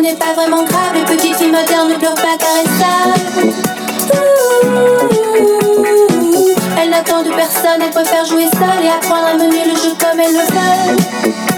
n'est pas vraiment grave. Les petites filles modernes ne pleurent pas car elles savent. Elle n'attend de personne, elle préfère jouer seule et apprendre à mener le jeu comme elle le veut.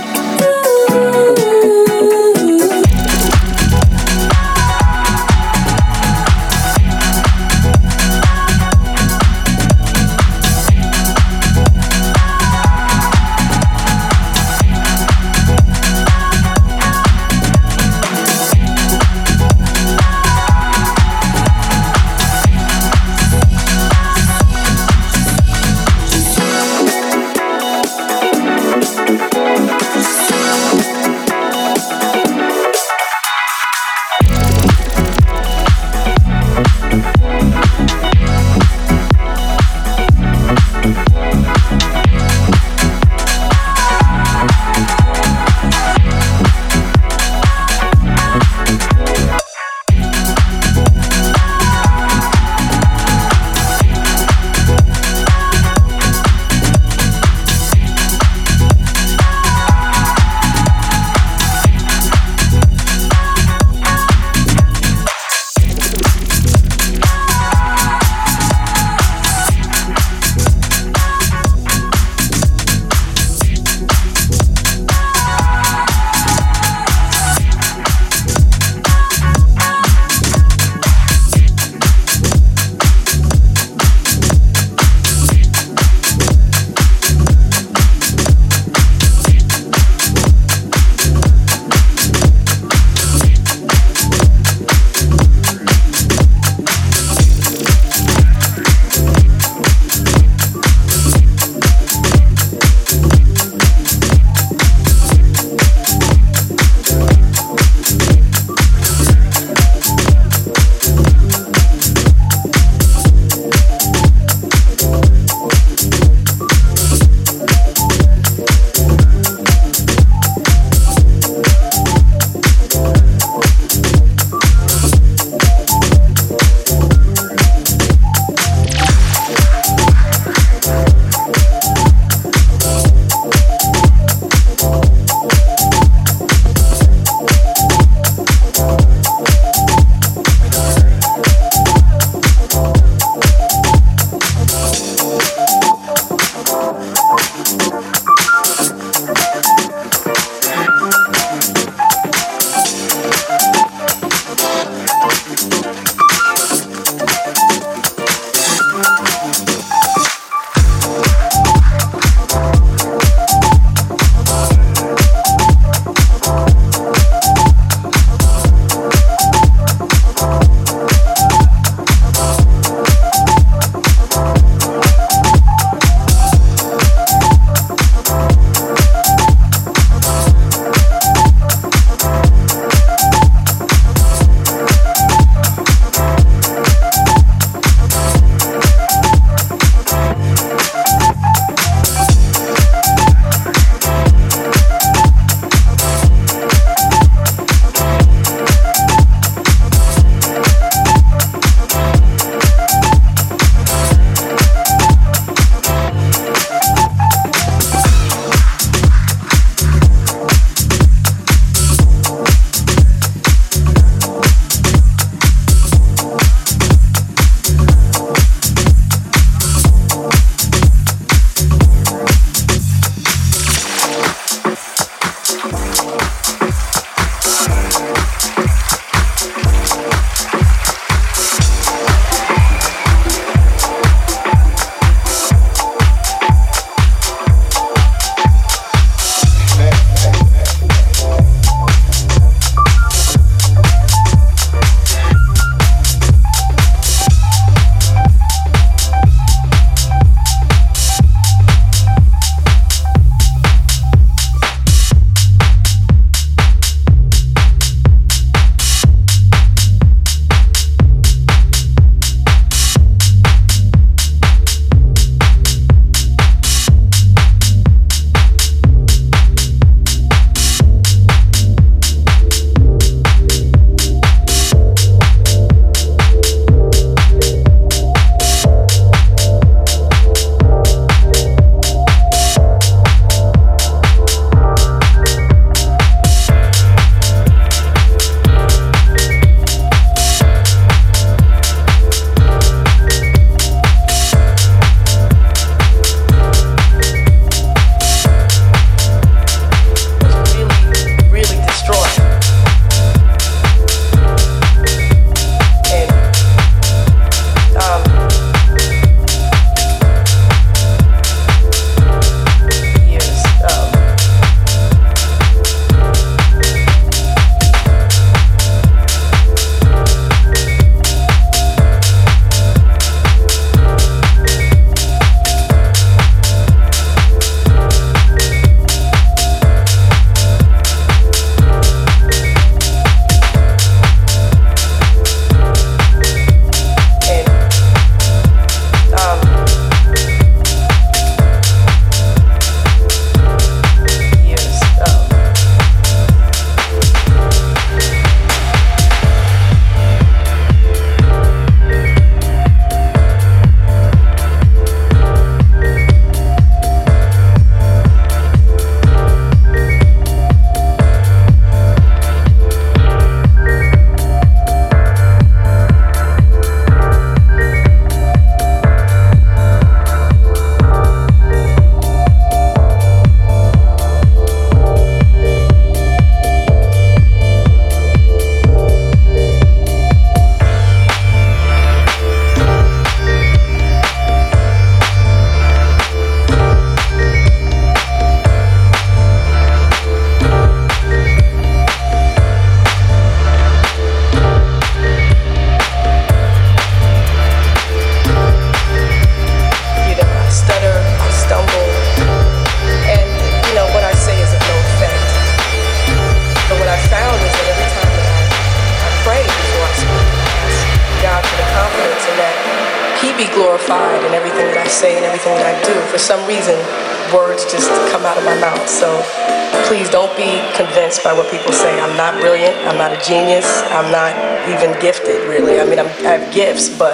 But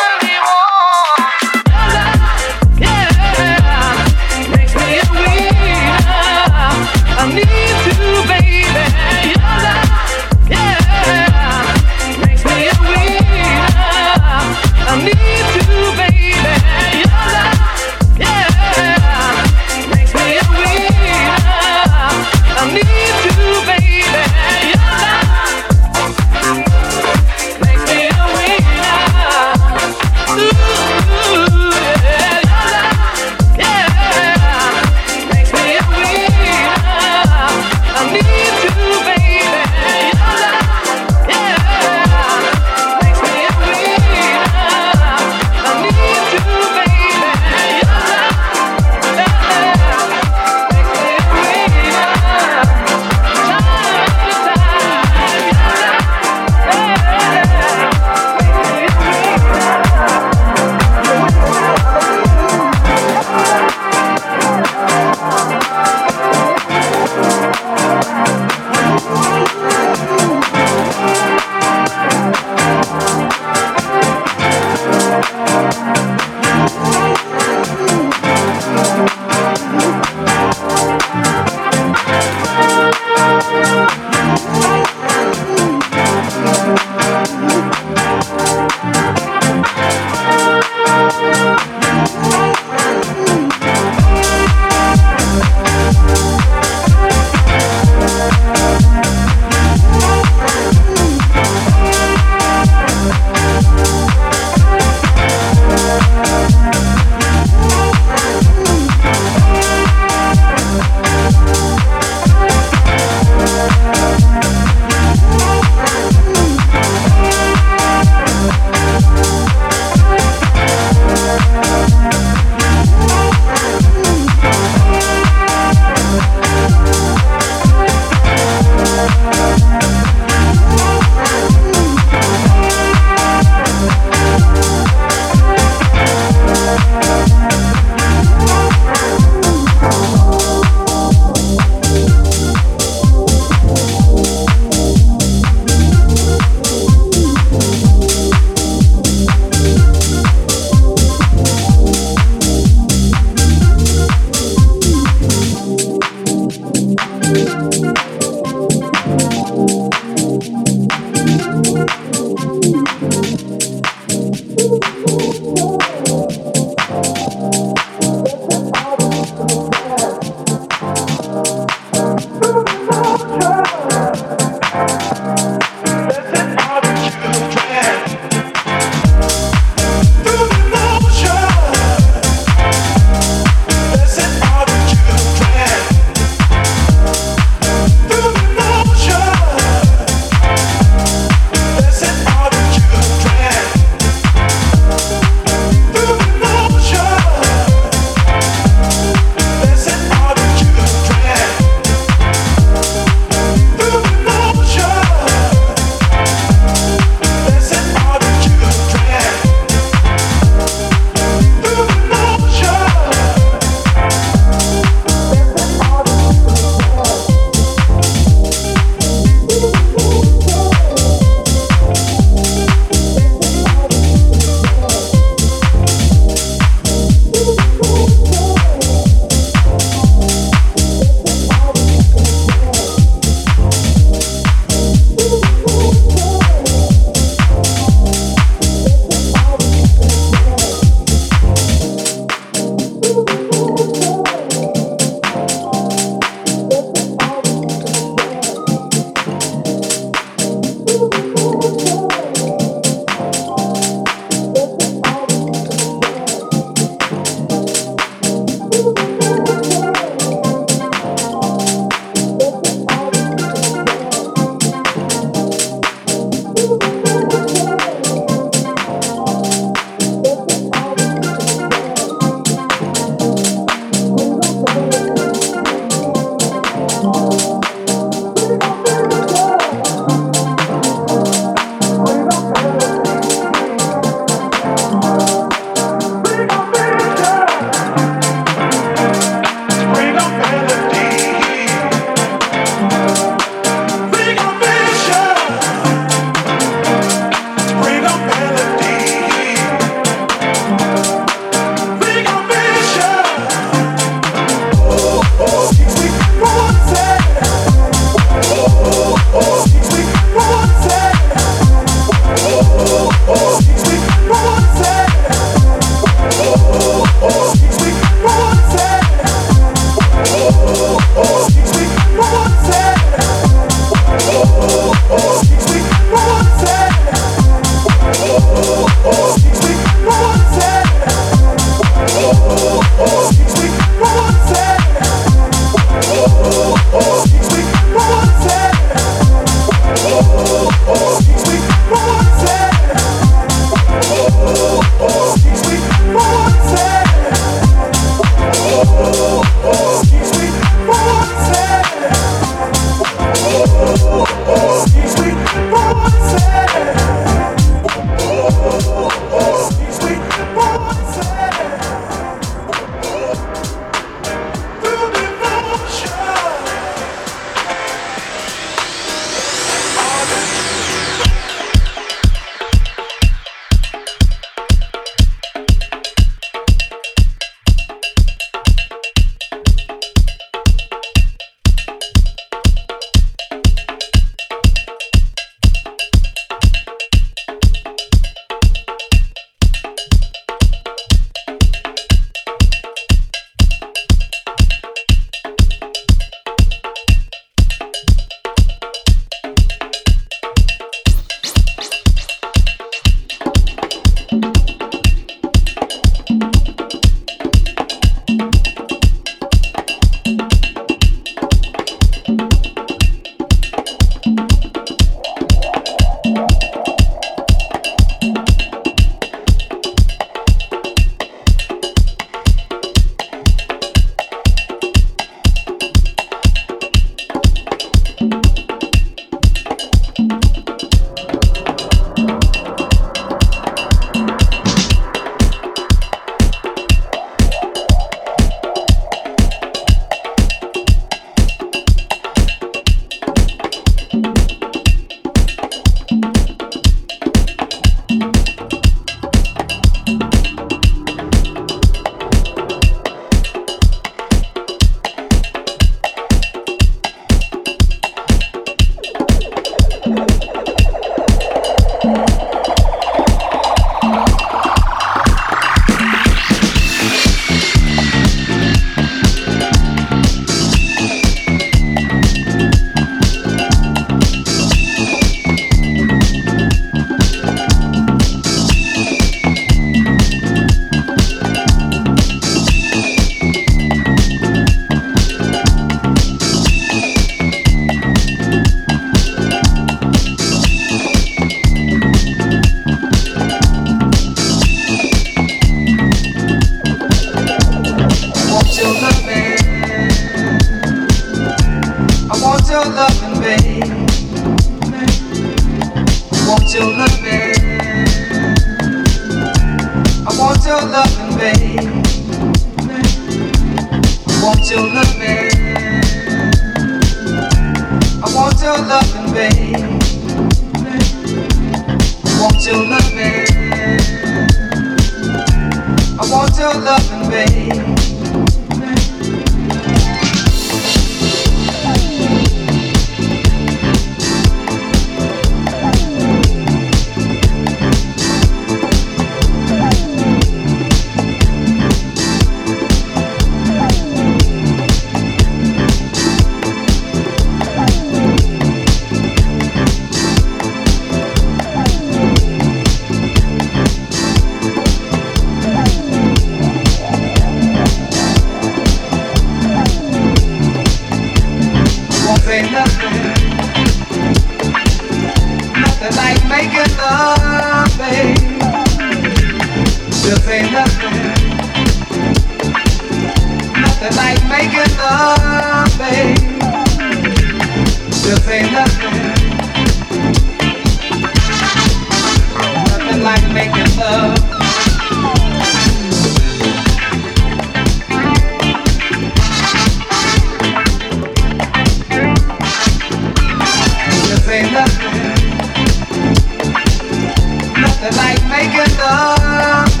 They like making love,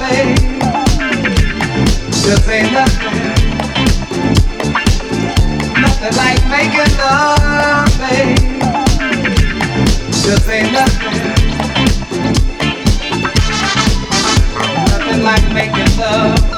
ain't nothing. Nothing like making love, ain't nothing. Nothing like making love.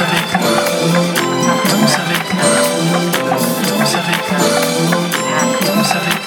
avec moi, danse avec moi, danse avec moi, danse avec.